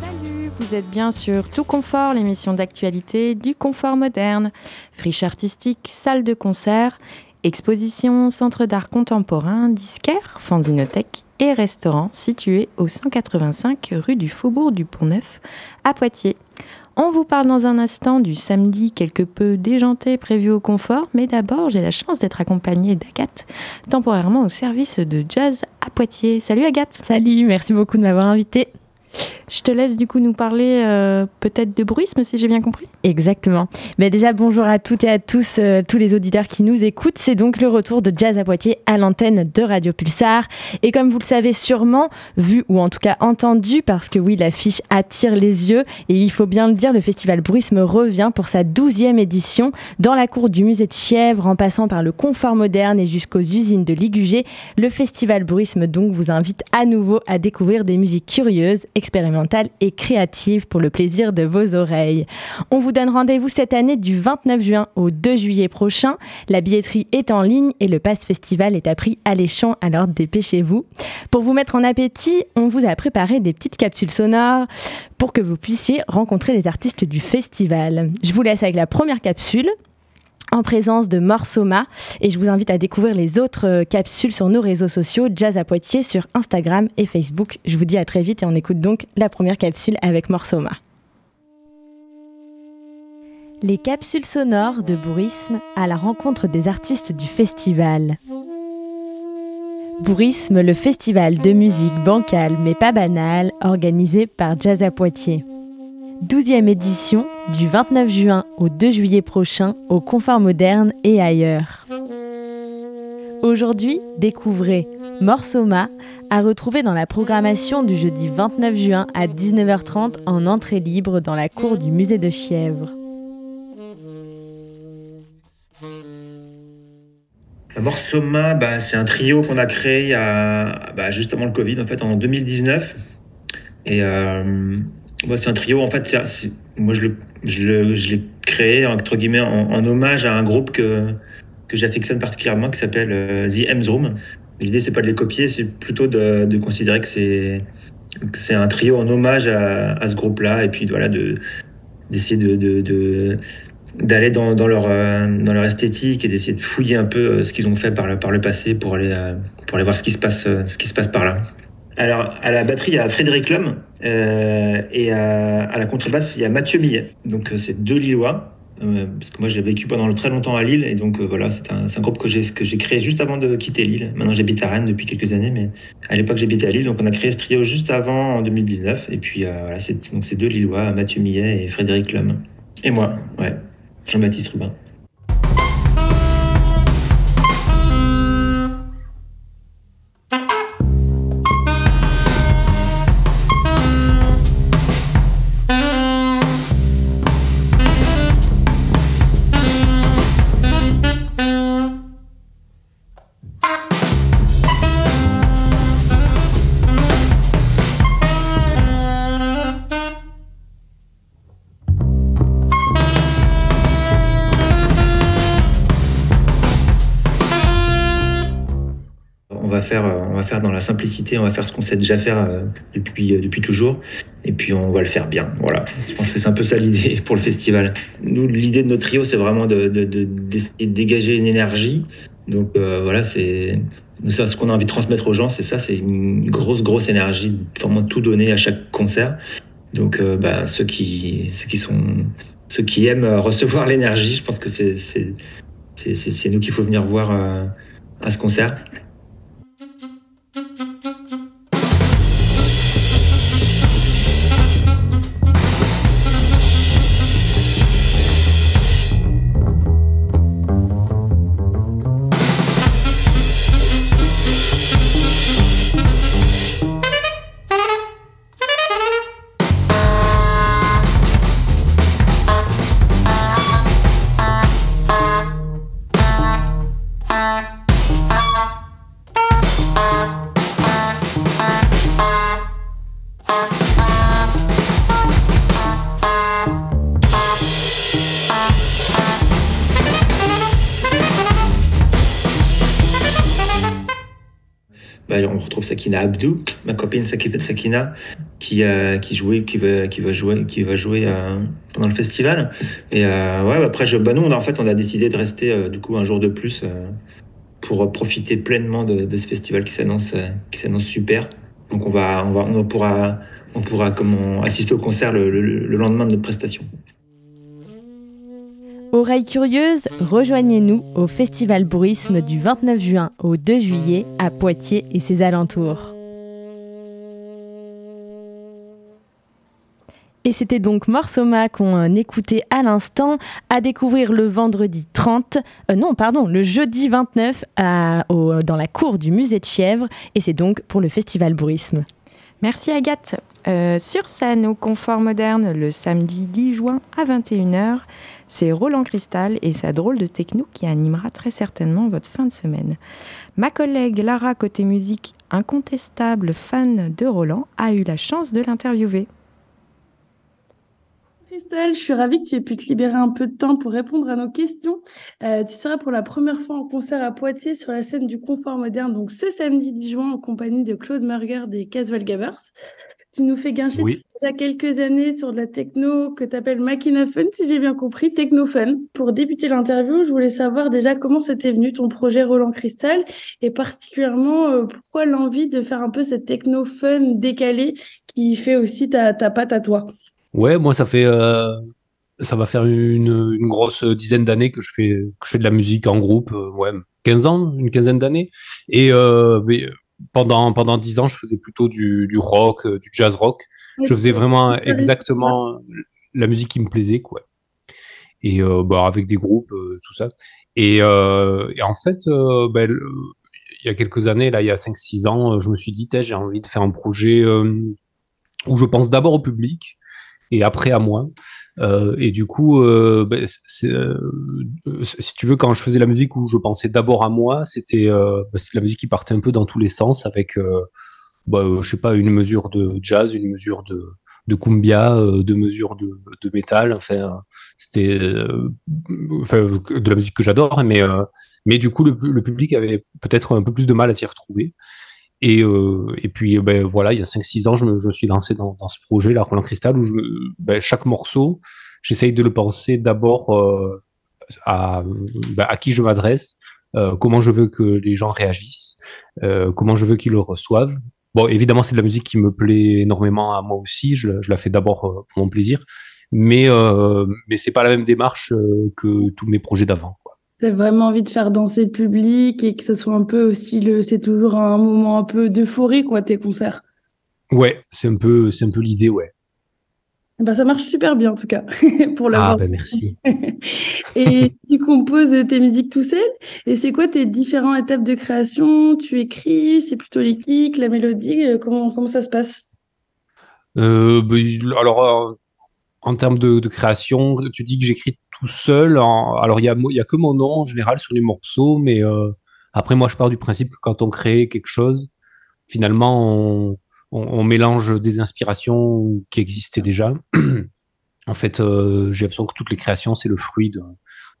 Salut, vous êtes bien sur Tout Confort, l'émission d'actualité du confort moderne. Friche artistique, salle de concert, exposition, centre d'art contemporain, disquaire, fanzinothèque et restaurant situé au 185 rue du Faubourg du Pont-Neuf à Poitiers. On vous parle dans un instant du samedi quelque peu déjanté prévu au confort, mais d'abord j'ai la chance d'être accompagnée d'Agathe, temporairement au service de jazz à Poitiers. Salut Agathe Salut, merci beaucoup de m'avoir invitée. Je te laisse du coup nous parler euh, peut-être de bruisme si j'ai bien compris. Exactement. Mais déjà bonjour à toutes et à tous, euh, tous les auditeurs qui nous écoutent. C'est donc le retour de Jazz à Poitiers à l'antenne de Radio Pulsar. Et comme vous le savez sûrement, vu ou en tout cas entendu, parce que oui, l'affiche attire les yeux, et il faut bien le dire, le festival Bruisme revient pour sa douzième édition dans la cour du musée de Chièvre, en passant par le confort moderne et jusqu'aux usines de Ligugé. Le festival Bruisme donc vous invite à nouveau à découvrir des musiques curieuses, expérimentales et créative pour le plaisir de vos oreilles. On vous donne rendez-vous cette année du 29 juin au 2 juillet prochain. La billetterie est en ligne et le pass festival est à prix alléchant, alors dépêchez-vous. Pour vous mettre en appétit, on vous a préparé des petites capsules sonores pour que vous puissiez rencontrer les artistes du festival. Je vous laisse avec la première capsule en présence de Morsoma et je vous invite à découvrir les autres euh, capsules sur nos réseaux sociaux Jazz à Poitiers sur Instagram et Facebook. Je vous dis à très vite et on écoute donc la première capsule avec Morsoma. Les capsules sonores de Bourisme à la rencontre des artistes du festival. Bourisme, le festival de musique bancale mais pas banale organisé par Jazz à Poitiers. 12e édition du 29 juin au 2 juillet prochain au Confort Moderne et ailleurs. Aujourd'hui, découvrez Morsoma à retrouver dans la programmation du jeudi 29 juin à 19h30 en entrée libre dans la cour du musée de Chièvre. Morsoma, bah, c'est un trio qu'on a créé a, bah, juste le Covid, en fait, en 2019. Et euh, c'est un trio, en fait, moi je, l'ai créé entre guillemets en, hommage à un groupe que, que j'affectionne particulièrement qui s'appelle euh, The M's Room. L'idée, c'est pas de les copier, c'est plutôt de, considérer que c'est, un trio en hommage à, ce groupe-là et puis voilà, de, d'essayer de, d'aller dans, leur, euh, dans leur esthétique et d'essayer de fouiller un peu euh, ce qu'ils ont fait par le, par le passé pour aller, pour aller voir ce qui se passe, ce qui se passe par là. Alors, à la batterie, il y a Frédéric Lhomme euh, et à, la contrebasse, il y a Mathieu Millet. Donc, euh, c'est deux Lillois. Euh, parce que moi, j'ai vécu pendant très longtemps à Lille. Et donc, voilà, c'est un, groupe que j'ai, créé juste avant de quitter Lille. Maintenant, j'habite à Rennes depuis quelques années, mais à l'époque, j'habitais à Lille. Donc, on a créé ce trio juste avant, en 2019. Et puis, voilà, c'est deux Lillois, Mathieu Millet et Frédéric Lhomme. Et moi, ouais, Jean-Baptiste Rubin. Simplicité, on va faire ce qu'on sait déjà faire euh, depuis, euh, depuis toujours, et puis on va le faire bien. Voilà, je pense que c'est un peu ça l'idée pour le festival. Nous, l'idée de notre trio, c'est vraiment de, de, dégager une énergie. Donc voilà, c'est ce qu'on a envie de transmettre aux gens, c'est ça, c'est une grosse, grosse énergie, vraiment tout donner à chaque concert. Donc bah, ceux, qui, ceux, qui sont, ceux qui aiment recevoir l'énergie, je pense que c'est nous qu'il faut venir voir à ce concert. Sakina Abdou, ma copine Sakina, qui, jouait, qui, va, qui va jouer, qui va jouer pendant le festival. Et ouais, après, je, bah, nous, en fait, on a décidé de rester du coup un jour de plus pour profiter pleinement de, ce festival qui s'annonce super. Donc on on pourra, assister au concert le, le lendemain de notre prestation. Oreilles curieuses, rejoignez-nous au Festival Bruisme du 29 juin au 2 juillet à Poitiers et ses alentours. Et c'était donc Morsoma qu'on euh, écoutait à l'instant, à découvrir le vendredi 30, euh, non pardon, le jeudi 29 dans la cour du musée de Chièvre, et c'est donc pour le festival Bruisme. Merci Agathe. Euh, sur scène au Confort Moderne le samedi 10 juin à 21h, c'est Roland Cristal et sa drôle de techno qui animera très certainement votre fin de semaine. Ma collègue Lara côté musique, incontestable fan de Roland, a eu la chance de l'interviewer. Christelle, je suis ravie que tu aies pu te libérer un peu de temps pour répondre à nos questions. Euh, tu seras pour la première fois en concert à Poitiers sur la scène du Confort Moderne, donc ce samedi 10 juin en compagnie de Claude Merger des Casual Gavers. Tu nous fais gâcher déjà quelques années sur de la techno que tu appelles Machina Fun, si j'ai bien compris, Techno Fun. Pour débuter l'interview, je voulais savoir déjà comment c'était venu ton projet Roland Cristal et particulièrement euh, pourquoi l'envie de faire un peu cette techno fun décalée qui fait aussi ta, ta patte à toi? Ouais, moi, ça fait, euh, ça va faire une, une grosse dizaine d'années que je fais, que je fais de la musique en groupe. Euh, ouais, 15 ans, une quinzaine d'années. Et euh, pendant, pendant 10 ans, je faisais plutôt du, du rock, du jazz rock. Je faisais vraiment exactement la musique qui me plaisait, quoi. Et bah, avec des groupes, tout ça. Et, et en fait, bah, il y a quelques années, là, il y a 5-6 ans, je me suis dit, j'ai envie de faire un projet où je pense d'abord au public et après à moi. Euh, et du coup, euh, euh, si tu veux, quand je faisais la musique où je pensais d'abord à moi, c'était ben, la musique qui partait un peu dans tous les sens avec, bah, je sais pas, une mesure de jazz, une mesure de, de cumbia, deux mesures de, de métal. Enfin, c'était enfin, de la musique que j'adore, mais, mais du coup, le, le public avait peut-être un peu plus de mal à s'y retrouver. Et, euh, et puis, ben, voilà, il y a 5-6 ans, je me, je suis lancé dans, dans ce projet, la Roland Cristal, où je, ben, chaque morceau, j'essaye de le penser d'abord euh, à, ben, à qui je m'adresse, euh, comment je veux que les gens réagissent, euh, comment je veux qu'ils le reçoivent. Bon, évidemment, c'est de la musique qui me plaît énormément à moi aussi, je, je la fais d'abord euh, pour mon plaisir, mais, euh, mais c'est pas la même démarche que tous mes projets d'avant. J'ai vraiment envie de faire danser le public et que ce soit un peu aussi le, c'est toujours un moment un peu d'euphorie, quoi, tes concerts. Ouais, c'est un peu, c'est un peu l'idée, ouais. Ben, ça marche super bien en tout cas pour l'avoir. Ah ben merci. et tu composes tes musiques tout seul? Et c'est quoi tes différentes étapes de création? Tu écris, c'est plutôt les kicks, la mélodie. Euh, comment comment ça se passe? Euh, ben, Alors euh, en termes de, de, création, tu dis que j'écris tout seul. Alors, il n'y a, y a que mon nom en général sur les morceaux, mais euh, après, moi, je pars du principe que quand on crée quelque chose, finalement, on, on, mélange des inspirations qui existaient déjà. en fait, euh, j'ai l'impression que toutes les créations, c'est le fruit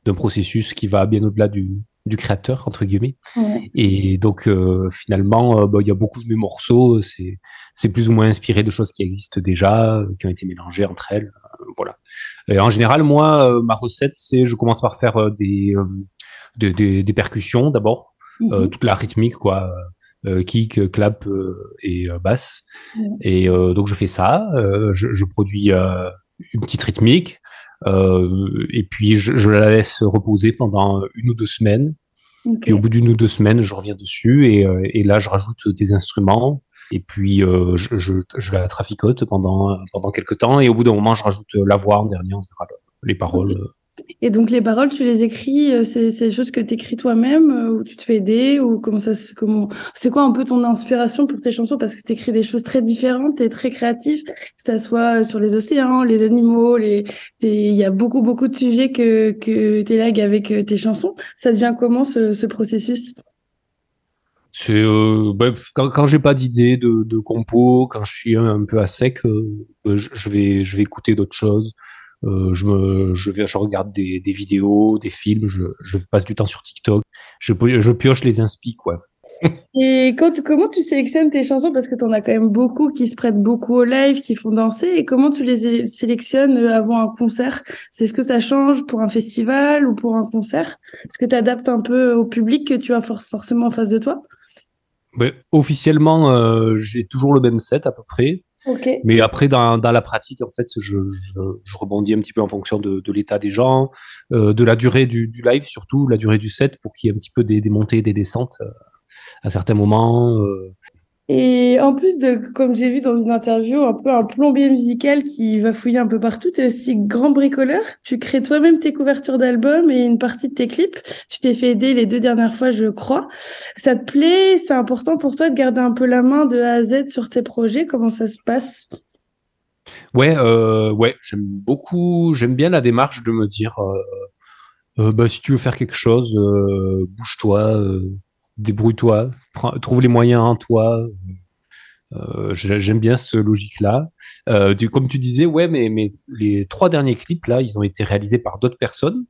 d'un processus qui va bien au-delà du, du créateur, entre guillemets. Ouais. Et donc, euh, finalement, euh, bah, il y a beaucoup de mes morceaux, c'est plus ou moins inspiré de choses qui existent déjà, qui ont été mélangées entre elles voilà. Et en général, moi, euh, ma recette, c'est je commence par faire euh, des, euh, des, des, percussions d'abord, mhm. toute la rythmique, quoi. kick, clap et basse. Et donc je fais ça, je, je, produis une petite rythmique, et puis je, je, la laisse reposer pendant une ou deux semaines. Okay. Puis au bout d'une ou deux semaines, je reviens dessus et, et là je rajoute des instruments, et puis, euh, je, je, je, la traficote pendant, pendant quelques temps. Et au bout d'un moment, je rajoute la voix en dernier, en général, les paroles. Et donc, les paroles, tu les écris, euh, c'est des choses que tu écris toi-même euh, ou tu te fais aider ou comment ça comment c'est quoi un peu ton inspiration pour tes chansons? Parce que tu écris des choses très différentes et très créatives, que ça soit sur les océans, les animaux, les il y a beaucoup beaucoup de sujets que que tu élagues avec tes chansons. Ça devient comment ce, ce processus? C'est euh, quand, quand j'ai pas d'idée de, de, compo, quand je suis un, peu à sec, euh, bah, je, vais je vais écouter d'autres choses. Euh, je me je regarde des, vidéos, des films. Je, passe du temps sur TikTok. Je je pioche les inspi quoi. Et quand, comment tu sélectionnes tes chansons? Parce que tu en as quand même beaucoup qui se prêtent beaucoup au live, qui font danser. Et comment tu les sélectionnes avant un concert? C'est ce que ça change pour un festival ou pour un concert? Est-ce que tu adaptes un peu au public que tu as forcément en face de toi? Officiellement, euh, j'ai toujours le même set à peu près. Mais après, dans, dans, la pratique, en fait, je, je, je, rebondis un petit peu en fonction de, de l'état des gens, euh, de la durée du, du, live, surtout la durée du set, pour qu'il y ait un petit peu des, des montées et des descentes euh, à certains moments. Et en plus de, comme j'ai vu dans une interview, un peu un plombier musical qui va fouiller un peu partout, tu es aussi grand bricoleur. Tu crées toi-même tes couvertures d'albums et une partie de tes clips. Tu t'es fait aider les deux dernières fois, je crois. Ça te plaît? C'est important pour toi de garder un peu la main de A à Z sur tes projets? Comment ça se passe? Ouais, euh, ouais, j'aime beaucoup, j'aime bien la démarche de me dire, euh, euh bah, si tu veux faire quelque chose, bouge-toi, débrouille-toi, trouve les moyens en toi. Euh, J'aime bien ce logique-là. Euh, comme tu disais, ouais, mais, les trois derniers clips là, ils ont été réalisés par d'autres personnes.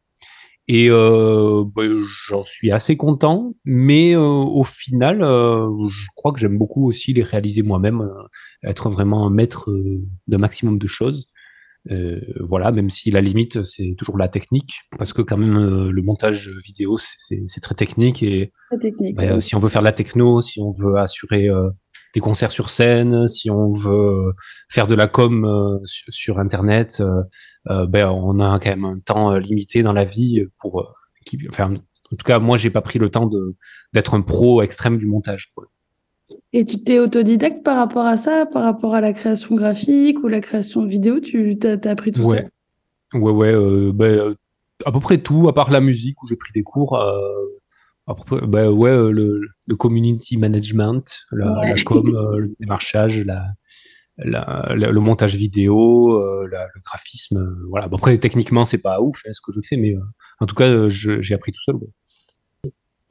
Et euh, bah, j'en suis assez content, mais au final, je crois que j'aime beaucoup aussi les réaliser moi-même, être vraiment un maître d'un maximum de choses. Euh, voilà, même si la limite c'est toujours la technique, parce que quand même euh, le montage vidéo c'est très technique et bah, si on veut faire de la techno, si on veut assurer euh, des concerts sur scène, si on veut faire de la com sur, internet, ben on a quand même un temps limité dans la vie pour qui, enfin, en tout cas moi j'ai pas pris le temps de d'être un pro extrême du montage. Quoi. Et tu t'es autodidacte par rapport à ça, par rapport à la création graphique ou la création vidéo Tu as, appris tout ouais. ça? Ouais, ouais. Euh, ben, à peu près tout, à part la musique où j'ai pris des cours. Euh, à peu ben, ouais, euh, le, le, community management, la, la com, euh, le démarchage, la, la, le montage vidéo, euh, le graphisme. voilà. Après, techniquement, c'est pas ouf hein, ce que je fais, mais en tout cas, j'ai appris tout seul. Ouais.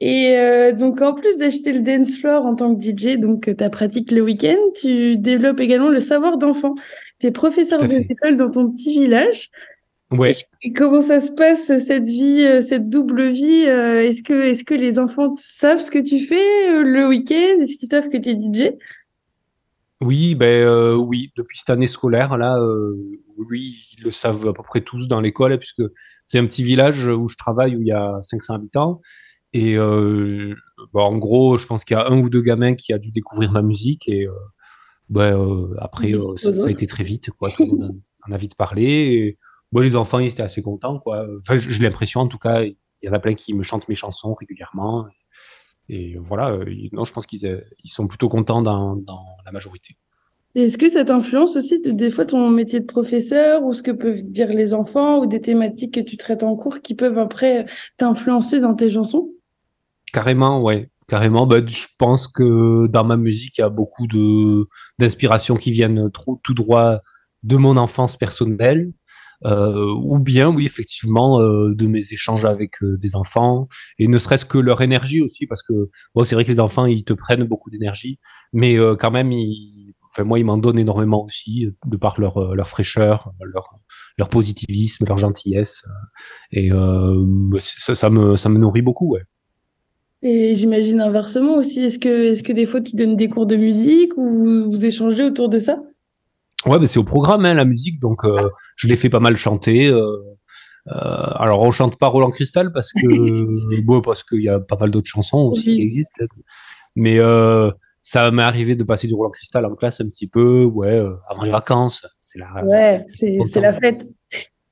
Et euh, donc, en plus d'acheter le dance floor en tant que DJ, donc tu pratiques le week-end, tu développes également le savoir d'enfant. Tu es professeur d'école dans ton petit village. Ouais. Et, comment ça se passe cette vie, euh, cette double vie euh, Est-ce que, est-ce que les enfants savent ce que tu fais le week-end? Est-ce qu'ils savent que tu es DJ Oui, ben oui. Depuis cette année scolaire là, oui, ils le savent à peu près tous dans l'école, puisque c'est un petit village où je travaille où il y a 500 habitants. Et euh, bah, en gros, je pense qu'il y a un ou deux gamins qui a dû découvrir ma musique. Et euh, bah, euh, après, ça, a été très vite. Quoi. Tout le monde en a vite parlé. Et, bon, les enfants, ils étaient assez contents. Quoi. Enfin, j'ai l'impression, en tout cas, il y en a plein qui me chantent mes chansons régulièrement. Et voilà, non, je pense qu'ils ils sont plutôt contents dans, dans la majorité. Est-ce que ça t'influence aussi des fois ton métier de professeur ou ce que peuvent dire les enfants ou des thématiques que tu traites en cours qui peuvent après t'influencer dans tes chansons? Carrément, ouais. Carrément, bah, je pense que dans ma musique, il y a beaucoup de d'inspirations qui viennent trop, tout droit de mon enfance personnelle, euh, ou bien, oui, effectivement, euh, de mes échanges avec euh, des enfants, et ne serait-ce que leur énergie aussi, parce que bon, c'est vrai que les enfants, ils te prennent beaucoup d'énergie, mais euh, quand même, ils, enfin, moi, ils m'en donnent énormément aussi, de par leur, euh, leur fraîcheur, leur, leur positivisme, leur gentillesse, et bah, ça, ça, me, ça me nourrit beaucoup, ouais. Et j'imagine inversement aussi. Est-ce que, est-ce que des fois tu donnes des cours de musique ou vous, échangez autour de ça? Ouais, mais c'est au programme, hein, la musique. Donc, euh, je l'ai fait pas mal chanter. Euh, euh, alors, on chante pas Roland Cristal parce que, bon, parce qu'il y a pas mal d'autres chansons aussi qui existent. Mais ça m'est arrivé de passer du Roland Cristal en classe un petit peu, ouais, avant les vacances. C'est la, ouais, c'est, c'est la fête.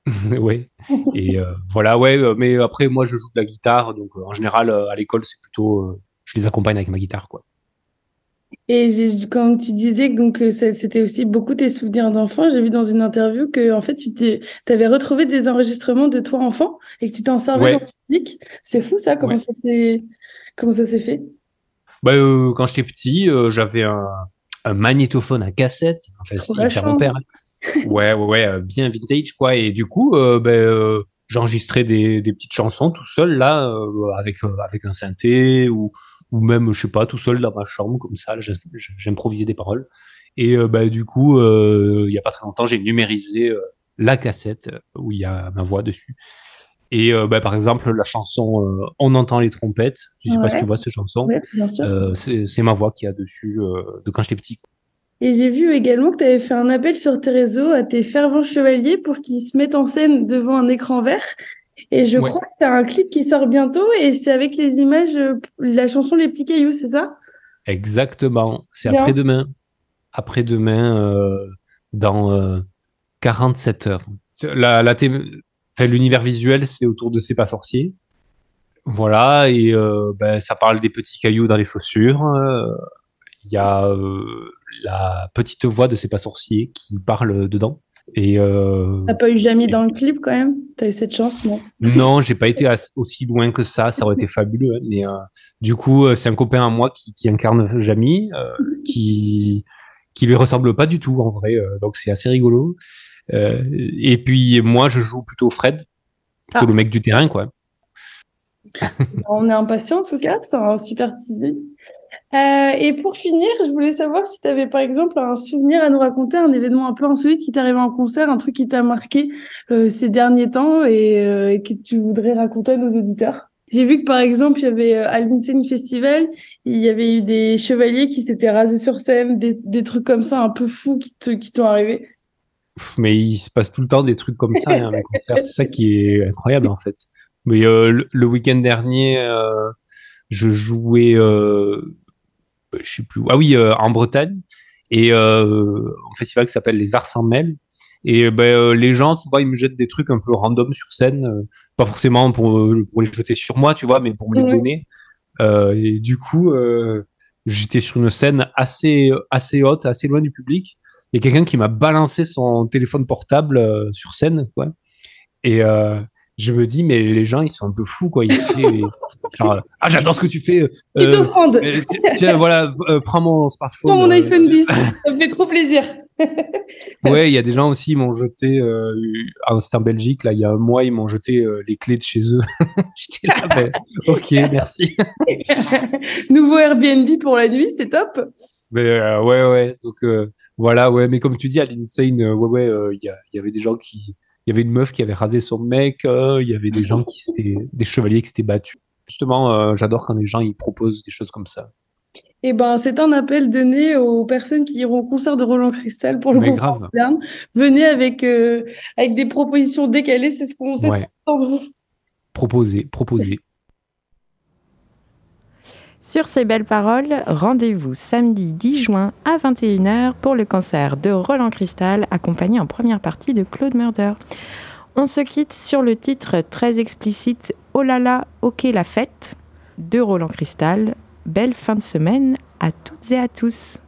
oui. Et euh, voilà, ouais. Euh, mais après, moi, je joue de la guitare, donc euh, en général, à l'école, c'est plutôt, je les accompagne avec ma guitare, quoi. Et comme tu disais donc c'était aussi beaucoup tes souvenirs d'enfant, j'ai vu dans une interview que en fait tu avais retrouvé des enregistrements de toi enfant et que tu t'en servais en musique. C'est fou ça, comment ça s'est comment ça s'est fait? Bah, quand j'étais petit, j'avais un, un, magnétophone à cassette. Enfin, c'était mon père ouais, ouais, ouais, euh, bien vintage, quoi. Et du coup, euh, ben, euh, j'enregistrais des, des, petites chansons tout seul, là, avec, avec un synthé, ou, ou même, je sais pas, tout seul dans ma chambre, comme ça. J'improvisais des paroles. Et ben, du coup, il y a pas très longtemps, j'ai numérisé la cassette où il y a ma voix dessus. Et bah, par exemple, la chanson On entend les trompettes, je ne sais pas si tu vois cette chanson, c'est ma voix qui a dessus de quand j'étais petit. Et j'ai vu également que tu avais fait un appel sur tes réseaux à tes fervents chevaliers pour qu'ils se mettent en scène devant un écran vert. Et je crois que tu as un clip qui sort bientôt et c'est avec les images, la chanson Les petits cailloux, c'est ça? Exactement. C'est après-demain. Après-demain, euh, dans 47 euh, heures. La, la L'univers visuel, c'est autour de C'est pas sorcier. Voilà, et euh, ben, ça parle des petits cailloux dans les chaussures. Il y a la petite voix de C'est pas sorcier qui parle dedans. Et T'as pas eu jamais dans le clip quand même? T'as eu cette chance, non? Non, j'ai pas été aussi loin que ça. Ça aurait été fabuleux. Hein, mais du coup, c'est un copain à moi qui, qui incarne Jamie, qui qui lui ressemble pas du tout en vrai. donc c'est assez rigolo. et puis moi, je joue plutôt Fred, plutôt ah. le mec du terrain, quoi. On est impatient en tout cas. C'est un super teasing. Euh, et pour finir, je voulais savoir si tu avais par exemple un souvenir à nous raconter, un événement un peu insolite qui t'est arrivé en concert, un truc qui t'a marqué euh, ces derniers temps et, euh, et, que tu voudrais raconter à nos auditeurs. J'ai vu que par exemple, il y avait à l'Insane Festival, il y avait eu des chevaliers qui s'étaient rasés sur scène, des, des, trucs comme ça un peu fous qui t'ont qui arrivé. Mais il se passe tout le temps des trucs comme ça, hein, C'est ça qui est incroyable en fait. Mais le, le week-end dernier, je jouais je sais plus. Ah oui, euh, en Bretagne. Et euh, un festival qui s'appelle les Arts sans Mêle. Et ben, euh, les gens, souvent, ils me jettent des trucs un peu random sur scène. pas forcément pour, pour les jeter sur moi, tu vois, mais pour me les donner. et du coup, j'étais sur une scène assez, assez haute, assez loin du public. Il y a quelqu'un qui m'a balancé son téléphone portable sur scène, quoi. Et, je me dis, mais les gens, ils sont un peu fous, quoi. genre, ah, j'adore ce que tu fais. Euh, ils t'offrandent. Euh, tiens, voilà, euh, prends mon smartphone. Prends mon iPhone 10, ça me fait trop plaisir. ouais, il y a des gens aussi, ils m'ont jeté, euh, c'était en Belgique, là, il y a un mois, ils m'ont jeté les clés de chez eux. J'étais là, ben, ok, merci. Nouveau Airbnb pour la nuit, c'est top. Mais, ouais, ouais, donc voilà, ouais, mais comme tu dis, à l'Insane, ouais, ouais, il y, y avait des gens qui il y avait une meuf qui avait rasé son mec, euh, il y avait des gens qui s'étaient, des chevaliers qui s'étaient battus. Justement, euh, j'adore quand les gens ils proposent des choses comme ça. Et eh ben, c'est un appel donné aux personnes qui iront au concert de Roland Cristal pour le Mais grave. Venez avec, euh, avec des propositions décalées, c'est ce qu'on sait. Ouais. Proposer, proposer. Sur ces belles paroles, rendez-vous samedi 10 juin à 21h pour le concert de Roland Cristal, accompagné en première partie de Claude Murder. On se quitte sur le titre très explicite Oh là là, ok la fête de Roland Cristal. Belle fin de semaine à toutes et à tous.